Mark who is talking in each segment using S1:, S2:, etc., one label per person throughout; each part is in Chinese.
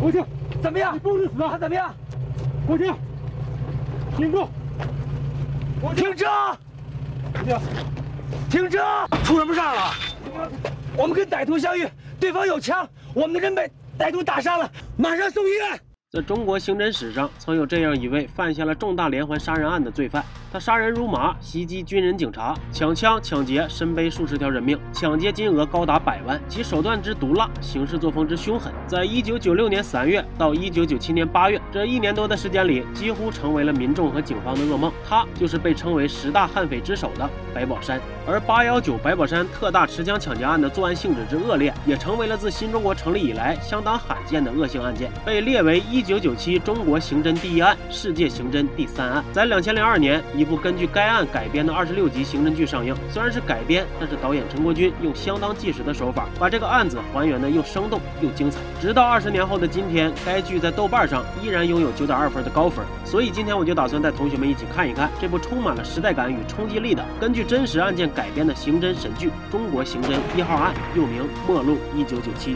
S1: 过去，
S2: 怎么样？
S1: 你不能死啊！
S2: 他怎么样？
S1: 国庆，停住！
S2: 停车！
S1: 停下！
S2: 停车！出什么事儿了？我们跟歹徒相遇，对方有枪，我们的人被歹徒打伤了，马上送医院。
S3: 在中国刑侦史上，曾有这样一位犯下了重大连环杀人案的罪犯，他杀人如麻，袭击军人、警察，抢枪抢劫，身背数十条人命，抢劫金额高达百万，其手段之毒辣，行事作风之凶狠，在一九九六年三月到一九九七年八月这一年多的时间里，几乎成为了民众和警方的噩梦。他就是被称为十大悍匪之首的白宝山。而八幺九白宝山特大持枪抢劫案的作案性质之恶劣，也成为了自新中国成立以来相当罕见的恶性案件，被列为一九九七中国刑侦第一案，世界刑侦第三案。在两千零二年，一部根据该案改编的二十六集刑侦剧上映。虽然是改编，但是导演陈国军用相当纪实的手法，把这个案子还原的又生动又精彩。直到二十年后的今天，该剧在豆瓣上依然拥有九点二分的高分。所以今天我就打算带同学们一起看一看这部充满了时代感与冲击力的根据真实案件。改编的刑侦神剧《中国刑侦一号案》，又名《末路一九九七》。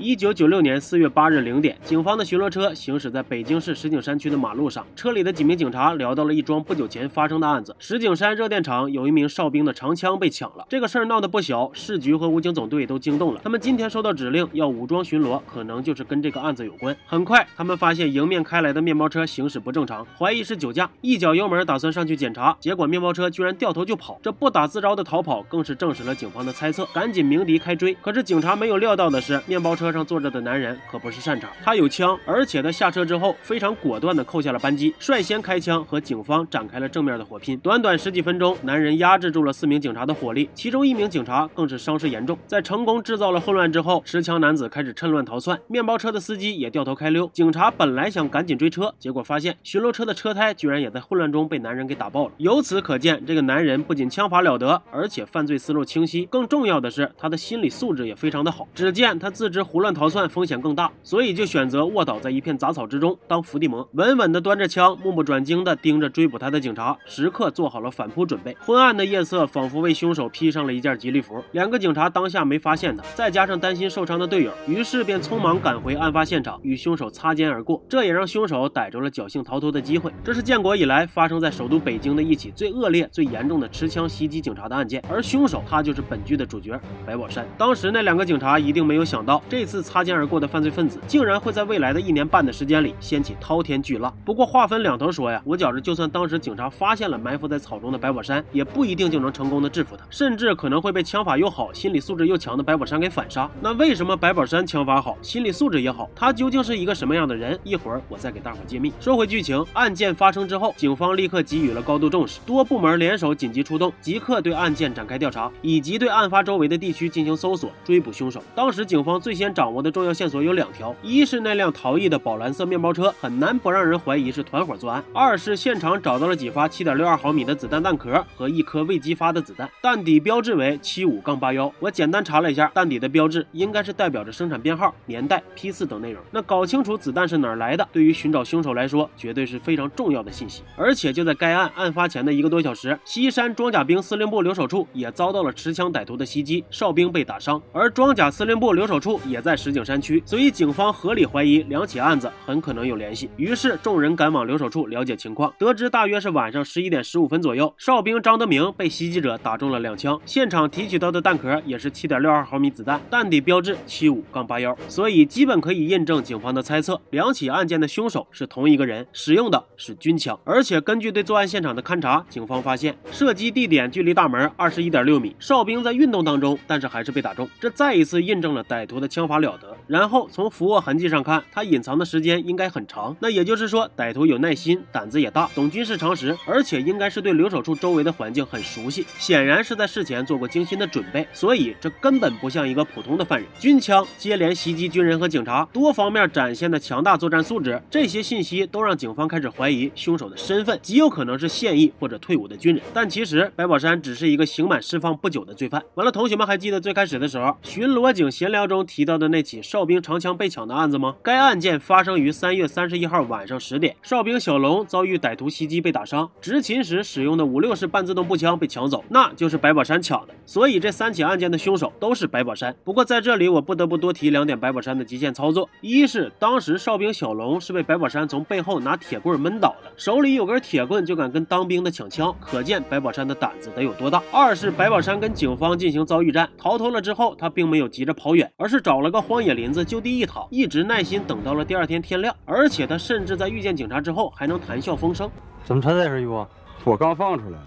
S3: 一九九六年四月八日零点，警方的巡逻车行驶在北京市石景山区的马路上，车里的几名警察聊到了一桩不久前发生的案子：石景山热电厂有一名哨兵的长枪被抢了。这个事儿闹得不小，市局和武警总队都惊动了。他们今天收到指令要武装巡逻，可能就是跟这个案子有关。很快，他们发现迎面开来的面包车行驶不正常，怀疑是酒驾，一脚油门打算上去检查，结果面包车居然掉头就跑。这不打自招的逃跑，更是证实了警方的猜测，赶紧鸣笛开追。可是警察没有料到的是，面包车。车上坐着的男人可不是善茬，他有枪，而且他下车之后非常果断地扣下了扳机，率先开枪和警方展开了正面的火拼。短短十几分钟，男人压制住了四名警察的火力，其中一名警察更是伤势严重。在成功制造了混乱之后，持枪男子开始趁乱逃窜，面包车的司机也掉头开溜。警察本来想赶紧追车，结果发现巡逻车的车胎居然也在混乱中被男人给打爆了。由此可见，这个男人不仅枪法了得，而且犯罪思路清晰，更重要的是他的心理素质也非常的好。只见他自知胡。胡乱逃窜风险更大，所以就选择卧倒在一片杂草之中当伏地魔，稳稳地端着枪，目不转睛地盯着追捕他的警察，时刻做好了反扑准备。昏暗的夜色仿佛为凶手披上了一件吉利服。两个警察当下没发现他，再加上担心受伤的队友，于是便匆忙赶回案发现场，与凶手擦肩而过。这也让凶手逮住了侥幸逃脱的机会。这是建国以来发生在首都北京的一起最恶劣、最严重的持枪袭击警察的案件，而凶手他就是本剧的主角白宝山。当时那两个警察一定没有想到这。这次擦肩而过的犯罪分子，竟然会在未来的一年半的时间里掀起滔天巨浪。不过话分两头说呀，我觉着就算当时警察发现了埋伏在草中的白宝山，也不一定就能成功的制服他，甚至可能会被枪法又好、心理素质又强的白宝山给反杀。那为什么白宝山枪法好、心理素质也好？他究竟是一个什么样的人？一会儿我再给大伙揭秘。说回剧情，案件发生之后，警方立刻给予了高度重视，多部门联手紧急出动，即刻对案件展开调查，以及对案发周围的地区进行搜索，追捕凶手。当时警方最先。掌握的重要线索有两条：一是那辆逃逸的宝蓝色面包车，很难不让人怀疑是团伙作案；二是现场找到了几发七点六二毫米的子弹弹壳和一颗未激发的子弹，弹底标志为七五杠八幺。我简单查了一下，弹底的标志应该是代表着生产编号、年代、批次等内容。那搞清楚子弹是哪儿来的，对于寻找凶手来说，绝对是非常重要的信息。而且就在该案案发前的一个多小时，西山装甲兵司令部留守处也遭到了持枪歹徒的袭击，哨兵被打伤，而装甲司令部留守处也在。石景山区，所以警方合理怀疑两起案子很可能有联系。于是众人赶往留守处了解情况，得知大约是晚上十一点十五分左右，哨兵张德明被袭击者打中了两枪，现场提取到的弹壳也是七点六二毫米子弹，弹底标志七五杠八幺，所以基本可以印证警方的猜测，两起案件的凶手是同一个人，使用的是军枪。而且根据对作案现场的勘查，警方发现射击地点距离大门二十一点六米，哨兵在运动当中，但是还是被打中，这再一次印证了歹徒的枪法。了得。然后从俯卧痕迹上看，他隐藏的时间应该很长。那也就是说，歹徒有耐心，胆子也大，懂军事常识，而且应该是对留守处周围的环境很熟悉。显然是在事前做过精心的准备。所以这根本不像一个普通的犯人。军枪接连袭击军人和警察，多方面展现的强大作战素质，这些信息都让警方开始怀疑凶手的身份，极有可能是现役或者退伍的军人。但其实白宝山只是一个刑满释放不久的罪犯。完了，同学们还记得最开始的时候，巡逻警闲聊中提到。的那起哨兵长枪被抢的案子吗？该案件发生于三月三十一号晚上十点，哨兵小龙遭遇歹徒袭击被打伤，执勤时使用的五六式半自动步枪被抢走，那就是白宝山抢的。所以这三起案件的凶手都是白宝山。不过在这里我不得不多提两点白宝山的极限操作：一是当时哨兵小龙是被白宝山从背后拿铁棍闷倒的，手里有根铁棍就敢跟当兵的抢枪，可见白宝山的胆子得有多大。二是白宝山跟警方进行遭遇战，逃脱了之后，他并没有急着跑远，而是找了个荒野林子就地一躺，一直耐心等到了第二天天亮。而且他甚至在遇见警察之后还能谈笑风生。
S4: 怎么穿这身衣服？
S5: 我刚放出来，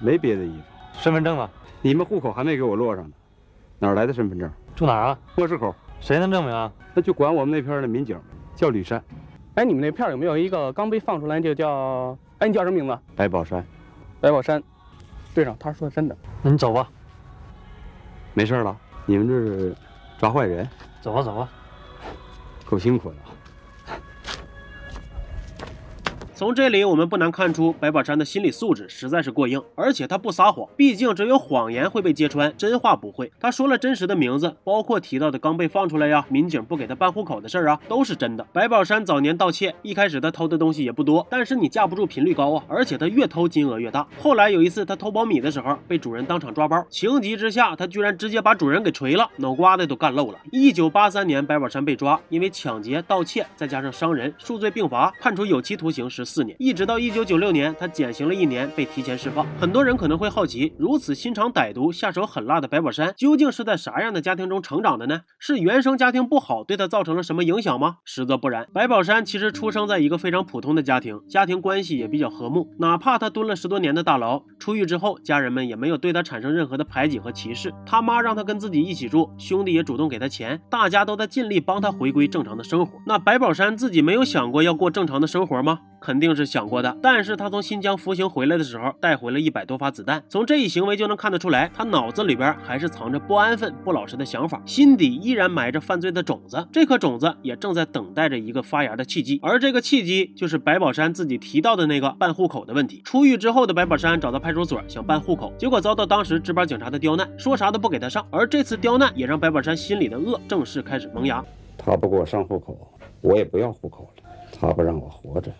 S5: 没别的衣服。
S4: 身份证呢？
S5: 你们户口还没给我落上呢，哪来的身份证？
S4: 住哪儿啊？
S5: 莫市口。
S4: 谁能证明啊？
S5: 那就管我们那片的民警，叫吕山。
S6: 哎，你们那片有没有一个刚被放出来就叫？哎，你叫什么名字？
S5: 白宝山。
S6: 白宝山。队长，他说的真的。
S4: 那你走吧。
S5: 没事了。你们这是抓坏人？
S4: 走吧，走吧。
S5: 够辛苦的。
S3: 从这里我们不难看出，白宝山的心理素质实在是过硬，而且他不撒谎，毕竟只有谎言会被揭穿，真话不会。他说了真实的名字，包括提到的刚被放出来呀，民警不给他办户口的事儿啊，都是真的。白宝山早年盗窃，一开始他偷的东西也不多，但是你架不住频率高啊，而且他越偷金额越大。后来有一次他偷苞米的时候，被主人当场抓包，情急之下他居然直接把主人给锤了，脑瓜子都干漏了。一九八三年，白宝山被抓，因为抢劫、盗窃再加上伤人，数罪并罚，判处有期徒刑十。四年，一直到一九九六年，他减刑了一年，被提前释放。很多人可能会好奇，如此心肠歹毒、下手狠辣的白宝山，究竟是在啥样的家庭中成长的呢？是原生家庭不好，对他造成了什么影响吗？实则不然。白宝山其实出生在一个非常普通的家庭，家庭关系也比较和睦。哪怕他蹲了十多年的大牢，出狱之后，家人们也没有对他产生任何的排挤和歧视。他妈让他跟自己一起住，兄弟也主动给他钱，大家都在尽力帮他回归正常的生活。那白宝山自己没有想过要过正常的生活吗？肯定是想过的，但是他从新疆服刑回来的时候，带回了一百多发子弹。从这一行为就能看得出来，他脑子里边还是藏着不安分、不老实的想法，心底依然埋着犯罪的种子。这颗种子也正在等待着一个发芽的契机，而这个契机就是白宝山自己提到的那个办户口的问题。出狱之后的白宝山找到派出所想办户口，结果遭到当时值班警察的刁难，说啥都不给他上。而这次刁难也让白宝山心里的恶正式开始萌芽。
S5: 他不给我上户口，我也不要户口了。他不让我活着。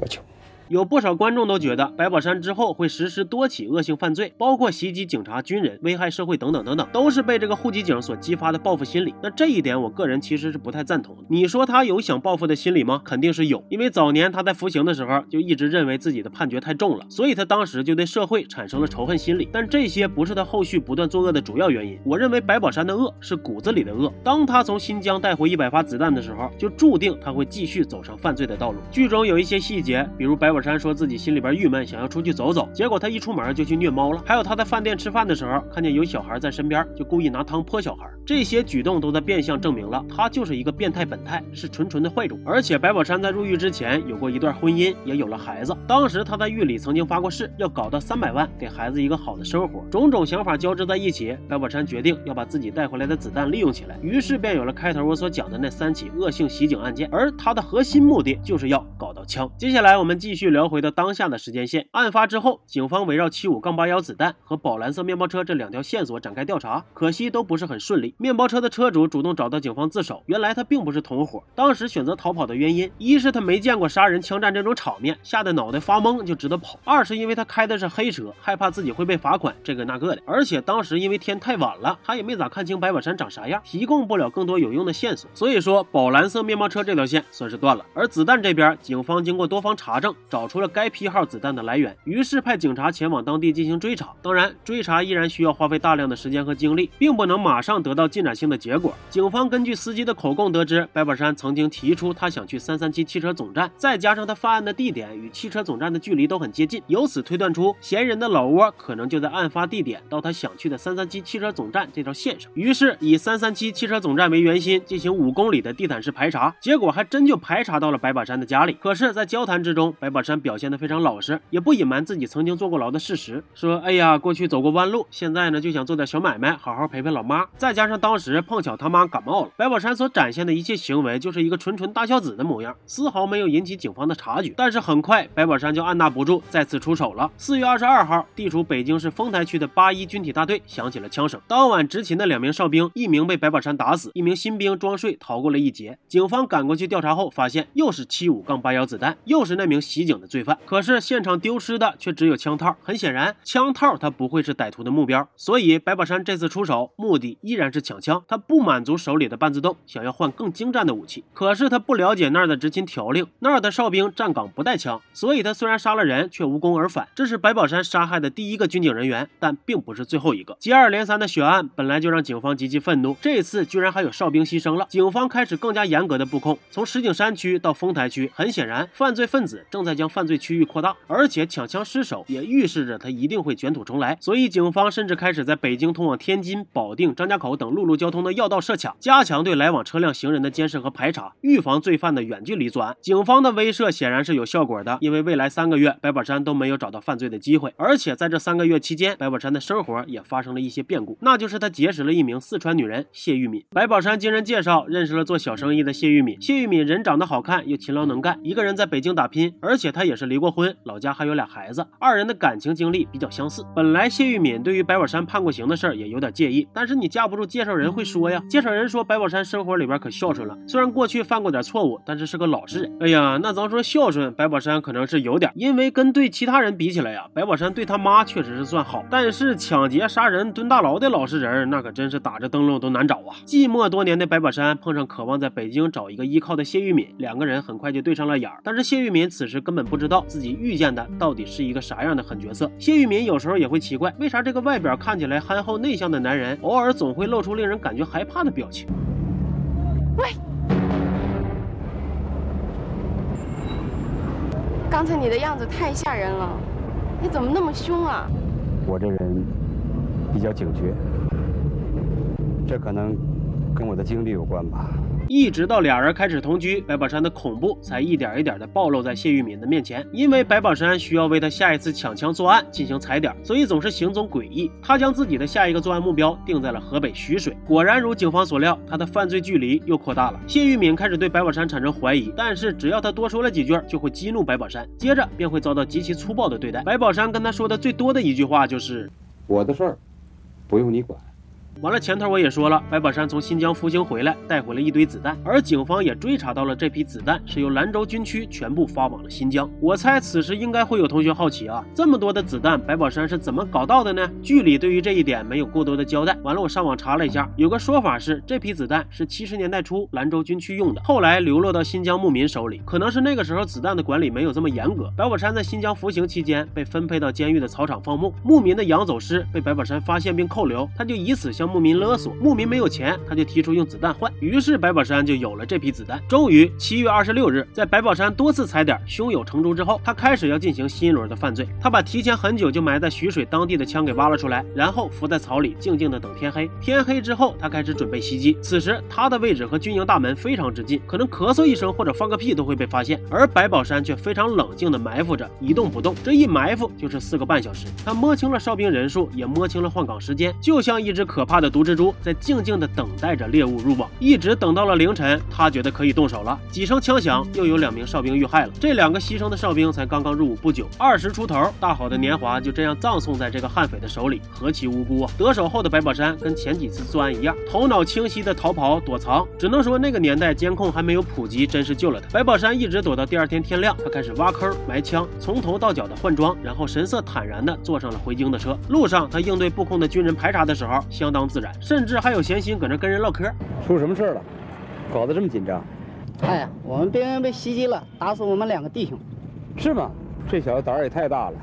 S5: 我求。
S3: 有不少观众都觉得白宝山之后会实施多起恶性犯罪，包括袭击警察、军人、危害社会等等等等，都是被这个户籍警所激发的报复心理。那这一点，我个人其实是不太赞同的。你说他有想报复的心理吗？肯定是有，因为早年他在服刑的时候就一直认为自己的判决太重了，所以他当时就对社会产生了仇恨心理。但这些不是他后续不断作恶的主要原因。我认为白宝山的恶是骨子里的恶。当他从新疆带回一百发子弹的时候，就注定他会继续走上犯罪的道路。剧中有一些细节，比如白宝宝山说自己心。里边郁闷，想要出去走走，结果他一出门就去虐猫了。还有他在饭店吃饭的时候，看见有小孩在身边，就故意拿汤泼小孩。这些举动都在变相证明了他就是一个变态本态，是纯纯的坏种。而且白宝山在入狱之前有过一段婚姻，也有了孩子。当时他在狱里曾经发过誓，要搞到三百万，给孩子一个好的生活。种种想法交织在一起，白宝山决定要把自己带回来的子弹利用起来，于是便有了开头我所讲的那三起恶性袭警案件。而他的核心目的就是要搞到枪。接下来我们继续聊回到当下的时间线。案发之后，警方围绕七五杠八幺子弹和宝蓝色面包车这两条线索展开调查，可惜都不是很顺利。面包车的车主主动找到警方自首，原来他并不是同伙，当时选择逃跑的原因，一是他没见过杀人枪战这种场面，吓得脑袋发懵就知道跑；二是因为他开的是黑车，害怕自己会被罚款，这个那个的。而且当时因为天太晚了，他也没咋看清白宝山长啥样，提供不了更多有用的线索，所以说宝蓝色面包车这条线算是断了。而子弹这边，警方经过多方查证，找找出了该批号子弹的来源。于是派警察前往当地进行追查，当然追查依然需要花费大量的时间和精力，并不能马上得到进展性的结果。警方根据司机的口供得知，白宝山曾经提出他想去三三七汽车总站，再加上他犯案的地点与汽车总站的距离都很接近，由此推断出嫌疑人的老窝可能就在案发地点到他想去的三三七汽车总站这条线上。于是以三三七汽车总站为圆心进行五公里的地毯式排查，结果还真就排查到了白宝山的家里。可是，在交谈之中，白宝山。表现得非常老实，也不隐瞒自己曾经坐过牢的事实，说：“哎呀，过去走过弯路，现在呢就想做点小买卖，好好陪陪老妈。再加上当时碰巧他妈感冒了，白宝山所展现的一切行为就是一个纯纯大孝子的模样，丝毫没有引起警方的察觉。但是很快，白宝山就按捺不住，再次出手了。四月二十二号，地处北京市丰台区的八一军体大队响起了枪声，当晚执勤的两名哨兵，一名被白宝山打死，一名新兵装睡逃过了一劫。警方赶过去调查后，发现又是七五杠八幺子弹，又是那名袭警的罪犯。可是现场丢失的却只有枪套，很显然，枪套他不会是歹徒的目标。所以白宝山这次出手，目的依然是抢枪。他不满足手里的半自动，想要换更精湛的武器。可是他不了解那儿的执勤条令，那儿的哨兵站岗不带枪，所以他虽然杀了人，却无功而返。这是白宝山杀害的第一个军警人员，但并不是最后一个。接二连三的血案本来就让警方极其愤怒，这次居然还有哨兵牺牲了，警方开始更加严格的布控，从石景山区到丰台区。很显然，犯罪分子正在将犯罪区域扩大，而且抢枪失手也预示着他一定会卷土重来。所以，警方甚至开始在北京通往天津、保定、张家口等陆路交通的要道设卡，加强对来往车辆、行人的监视和排查，预防罪犯的远距离作案。警方的威慑显然是有效果的，因为未来三个月，白宝山都没有找到犯罪的机会，而且在这三个月期间，白宝山的生活也发生了一些变故，那就是他结识了一名四川女人谢玉敏。白宝山经人介绍认识了做小生意的谢玉敏，谢玉敏人长得好看又勤劳能干，一个人在北京打拼，而且他也是离过婚，老家还有俩孩子，二人的感情经历比较相似。本来谢玉敏对于白宝山判过刑的事儿也有点介意，但是你架不住介绍人会说呀。介绍人说白宝山生活里边可孝顺了，虽然过去犯过点错误，但是是个老实人。哎呀，那咱说孝顺，白宝山可能是有点，因为跟对其他人比起来呀，白宝山对他妈确实是算好，但是抢劫杀人蹲大牢的老实人，那可真是打着灯笼都难找啊。寂寞多年的白宝山碰上渴望在北京找一个依靠的谢玉敏，两个人很快就对上了眼儿。但是谢玉敏此时根本不知道自己遇见的到底是一个啥样的狠角色。谢玉敏有时候也会奇怪，为啥这个外表看起来憨厚内向的男人，偶尔总会露出令人感觉害怕的表情。
S7: 喂，刚才你的样子太吓人了，你怎么那么凶啊？
S5: 我这人比较警觉，这可能跟我的经历有关吧。
S3: 一直到俩人开始同居，白宝山的恐怖才一点一点的暴露在谢玉敏的面前。因为白宝山需要为他下一次抢枪作案进行踩点，所以总是行踪诡异。他将自己的下一个作案目标定在了河北徐水。果然如警方所料，他的犯罪距离又扩大了。谢玉敏开始对白宝山产生怀疑，但是只要他多说了几句，就会激怒白宝山，接着便会遭到极其粗暴的对待。白宝山跟他说的最多的一句话就是：“
S5: 我的事儿不用你管。”
S3: 完了，前头我也说了，白宝山从新疆服刑回来，带回了一堆子弹，而警方也追查到了这批子弹是由兰州军区全部发往了新疆。我猜此时应该会有同学好奇啊，这么多的子弹，白宝山是怎么搞到的呢？剧里对于这一点没有过多的交代。完了，我上网查了一下，有个说法是这批子弹是七十年代初兰州军区用的，后来流落到新疆牧民手里，可能是那个时候子弹的管理没有这么严格。白宝山在新疆服刑期间被分配到监狱的草场放牧，牧民的羊走失被白宝山发现并扣留，他就以此相牧民勒索。牧民没有钱，他就提出用子弹换，于是白宝山就有了这批子弹。终于，七月二十六日，在白宝山多次踩点、胸有成竹之后，他开始要进行新一轮的犯罪。他把提前很久就埋在徐水当地的枪给挖了出来，然后伏在草里，静静的等天黑。天黑之后，他开始准备袭击。此时，他的位置和军营大门非常之近，可能咳嗽一声或者放个屁都会被发现。而白宝山却非常冷静的埋伏着，一动不动。这一埋伏就是四个半小时。他摸清了哨兵人数，也摸清了换岗时间，就像一只可怕的毒蜘蛛，在静静的等待着猎物入网。一直等到了凌晨，他觉得可以动手了。几声枪响，又有两名哨兵遇害了。这两个牺牲的哨兵才刚刚入伍不久，二十出头，大好的年华就这样葬送在这个悍匪的手里，何其无辜啊！得手后的白宝山跟前几次作案一样，头脑清晰的逃跑躲藏。只能说那个年代监控还没有普及，真是救了他。白宝山一直躲到第二天天亮，他开始挖坑埋枪，从头到脚的换装，然后神色坦然的坐上了回京的车。路上他应对布控的军人排查的时候相当自然，甚至还有闲心搁那跟人唠嗑。
S5: 出什么事了？搞得这么紧张？
S8: 哎呀，我们边缘被袭击了，打死我们两个弟兄。
S5: 是吗？这小子胆儿也太大了，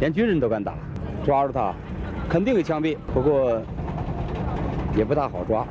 S5: 连军人都敢打。抓住他，肯定给枪毙。不过也不大好抓，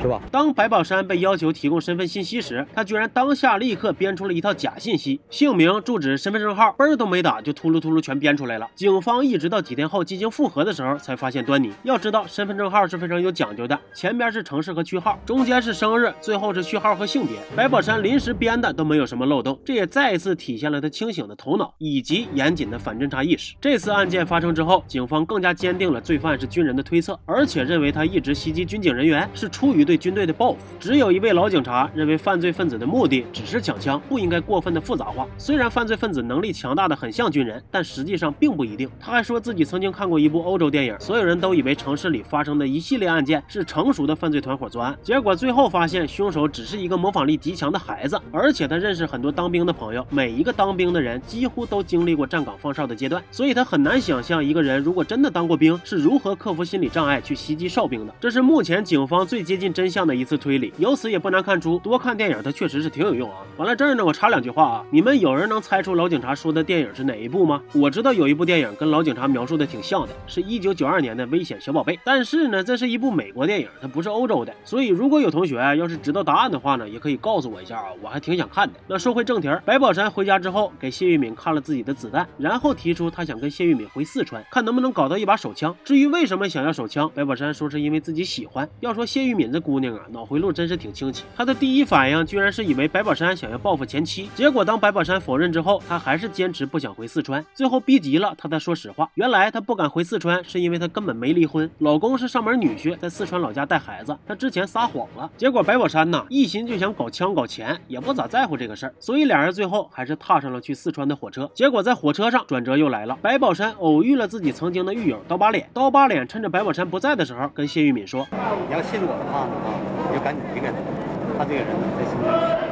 S5: 是吧？
S3: 当白宝山被要求提供身份信息时，他居然当下立刻编出了一套假信息，姓名、住址、身份证号，嘣儿都没打就秃噜秃噜全编出来了。警方一直到几天后进行复核的时候，才发现端倪。要知道，身份证号是非常有讲究的，前边是城市和区号，中间是生日，最后是序号和性别。白宝山临时编的都没有什么漏洞，这也再一次体现了他清醒的头脑以及严谨的反侦查意识。这次案件发生之后，警方更加坚定了罪犯是军人的推测，而且认为他一直袭击军警人员是出于对军队的报复。只有一位老警察认为犯罪分子的目的只是抢枪，不应该过分的复杂化。虽然犯罪分子能力强大的很像军人，但实际上并不一定。他还说自己曾经看过一部欧洲电影，所有人都以为城市里发生的一系列案件是成熟的犯罪团伙作案，结果最后发现凶手只是一个模仿力极强的孩子。而且他认识很多当兵的朋友，每一个当兵的人几乎都经历过站岗放哨的阶段，所以他很难想象一个人如果真的当过兵，是如何克服心理障碍去袭击哨兵的。这是目前警方最接近真真相的一次推理。由此也不难看出，多看电影它确实是挺有用啊。完了这儿呢，我插两句话啊，你们有人能猜出老警察说的电影是哪一部吗？我知道有一部电影跟老警察描述的挺像的，是一九九二年的《危险小宝贝》，但是呢，这是一部美国电影，它不是欧洲的。所以如果有同学要是知道答案的话呢，也可以告诉我一下啊，我还挺想看的。那说回正题儿，白宝山回家之后给谢玉敏看了自己的子弹，然后提出他想跟谢玉敏回四川，看能不能搞到一把手枪。至于为什么想要手枪，白宝山说是因为自己喜欢。要说谢玉敏这姑娘啊，脑回路真是挺清奇。她的第一反应居然是以为白宝山想要报复前妻，结果当白宝山否认之后，她还是坚持不想回四川。最后逼急了，她才说实话，原来她不敢回四川是因为她根本没离婚，老公是上门女婿，在四川老家带孩子，她之前撒谎了。结果白宝山呐，一心就想搞枪搞钱，也不咋在乎这个事儿，所以俩人最后还是踏上了去四川的火车。结果在火车上转折又来了，白宝山偶遇了自己曾经的狱友刀疤脸，刀疤脸趁着白宝山不在的时候，跟谢玉敏说。
S5: 你要信我的话啊，你就赶紧离开他。他这个人呢，在新疆。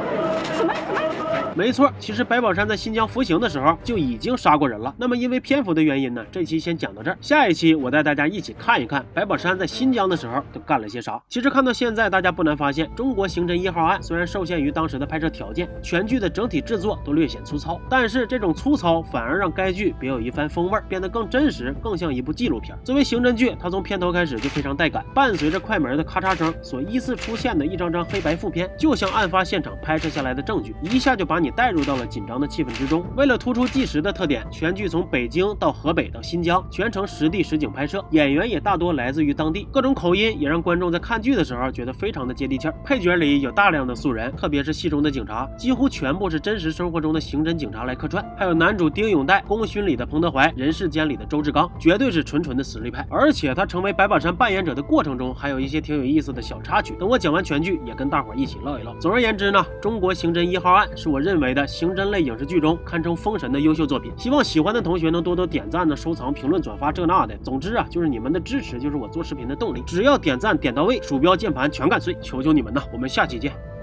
S3: 没错，其实白宝山在新疆服刑的时候就已经杀过人了。那么因为篇幅的原因呢，这期先讲到这儿。下一期我带大家一起看一看白宝山在新疆的时候都干了些啥。其实看到现在，大家不难发现，中国刑侦一号案虽然受限于当时的拍摄条件，全剧的整体制作都略显粗糙，但是这种粗糙反而让该剧别有一番风味，变得更真实，更像一部纪录片。作为刑侦剧，它从片头开始就非常带感，伴随着快门的咔嚓声所依次出现的一张张黑白副片，就像案发现场拍摄下来的证据，一下就把把你带入到了紧张的气氛之中。为了突出纪实的特点，全剧从北京到河北到新疆，全程实地实景拍摄，演员也大多来自于当地，各种口音也让观众在看剧的时候觉得非常的接地气。配角里有大量的素人，特别是戏中的警察，几乎全部是真实生活中的刑侦警察来客串。还有男主丁永岱、功勋里的彭德怀、人世间里的周志刚，绝对是纯纯的实力派。而且他成为白宝山扮演者的过程中，还有一些挺有意思的小插曲。等我讲完全剧，也跟大伙儿一起唠一唠。总而言之呢，中国刑侦一号案是我认认为的刑侦类影视剧中堪称封神的优秀作品。希望喜欢的同学能多多点赞呢、收藏、评论、转发这那的。总之啊，就是你们的支持就是我做视频的动力。只要点赞点到位，鼠标键盘全干碎，求求你们呐！我们下期见。